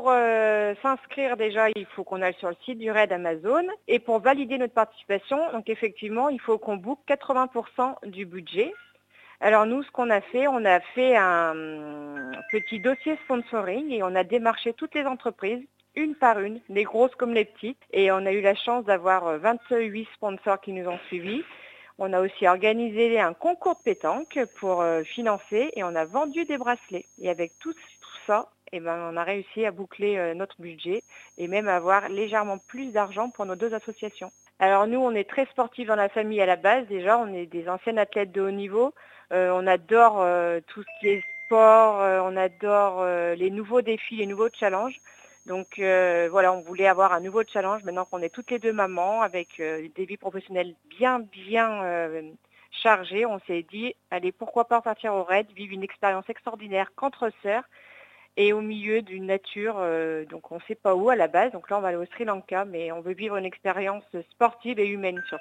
pour euh, s'inscrire déjà, il faut qu'on aille sur le site du RAID Amazon. Et pour valider notre participation, donc effectivement, il faut qu'on boucle 80% du budget. Alors nous, ce qu'on a fait, on a fait un petit dossier sponsoring et on a démarché toutes les entreprises une par une, les grosses comme les petites. Et on a eu la chance d'avoir 28 sponsors qui nous ont suivis. On a aussi organisé un concours de pétanque pour euh, financer et on a vendu des bracelets. Et avec tout, ça, eh ben, on a réussi à boucler euh, notre budget et même avoir légèrement plus d'argent pour nos deux associations. Alors nous, on est très sportifs dans la famille à la base. Déjà, on est des anciennes athlètes de haut niveau. Euh, on adore tout ce qui est sport, on adore les nouveaux défis, les nouveaux challenges. Donc euh, voilà, on voulait avoir un nouveau challenge maintenant qu'on est toutes les deux mamans avec euh, des vies professionnelles bien bien euh, chargées. On s'est dit, allez, pourquoi pas partir au raid, vivre une expérience extraordinaire qu'entre sœurs et au milieu d'une nature, donc on ne sait pas où à la base. Donc là, on va aller au Sri Lanka, mais on veut vivre une expérience sportive et humaine surtout.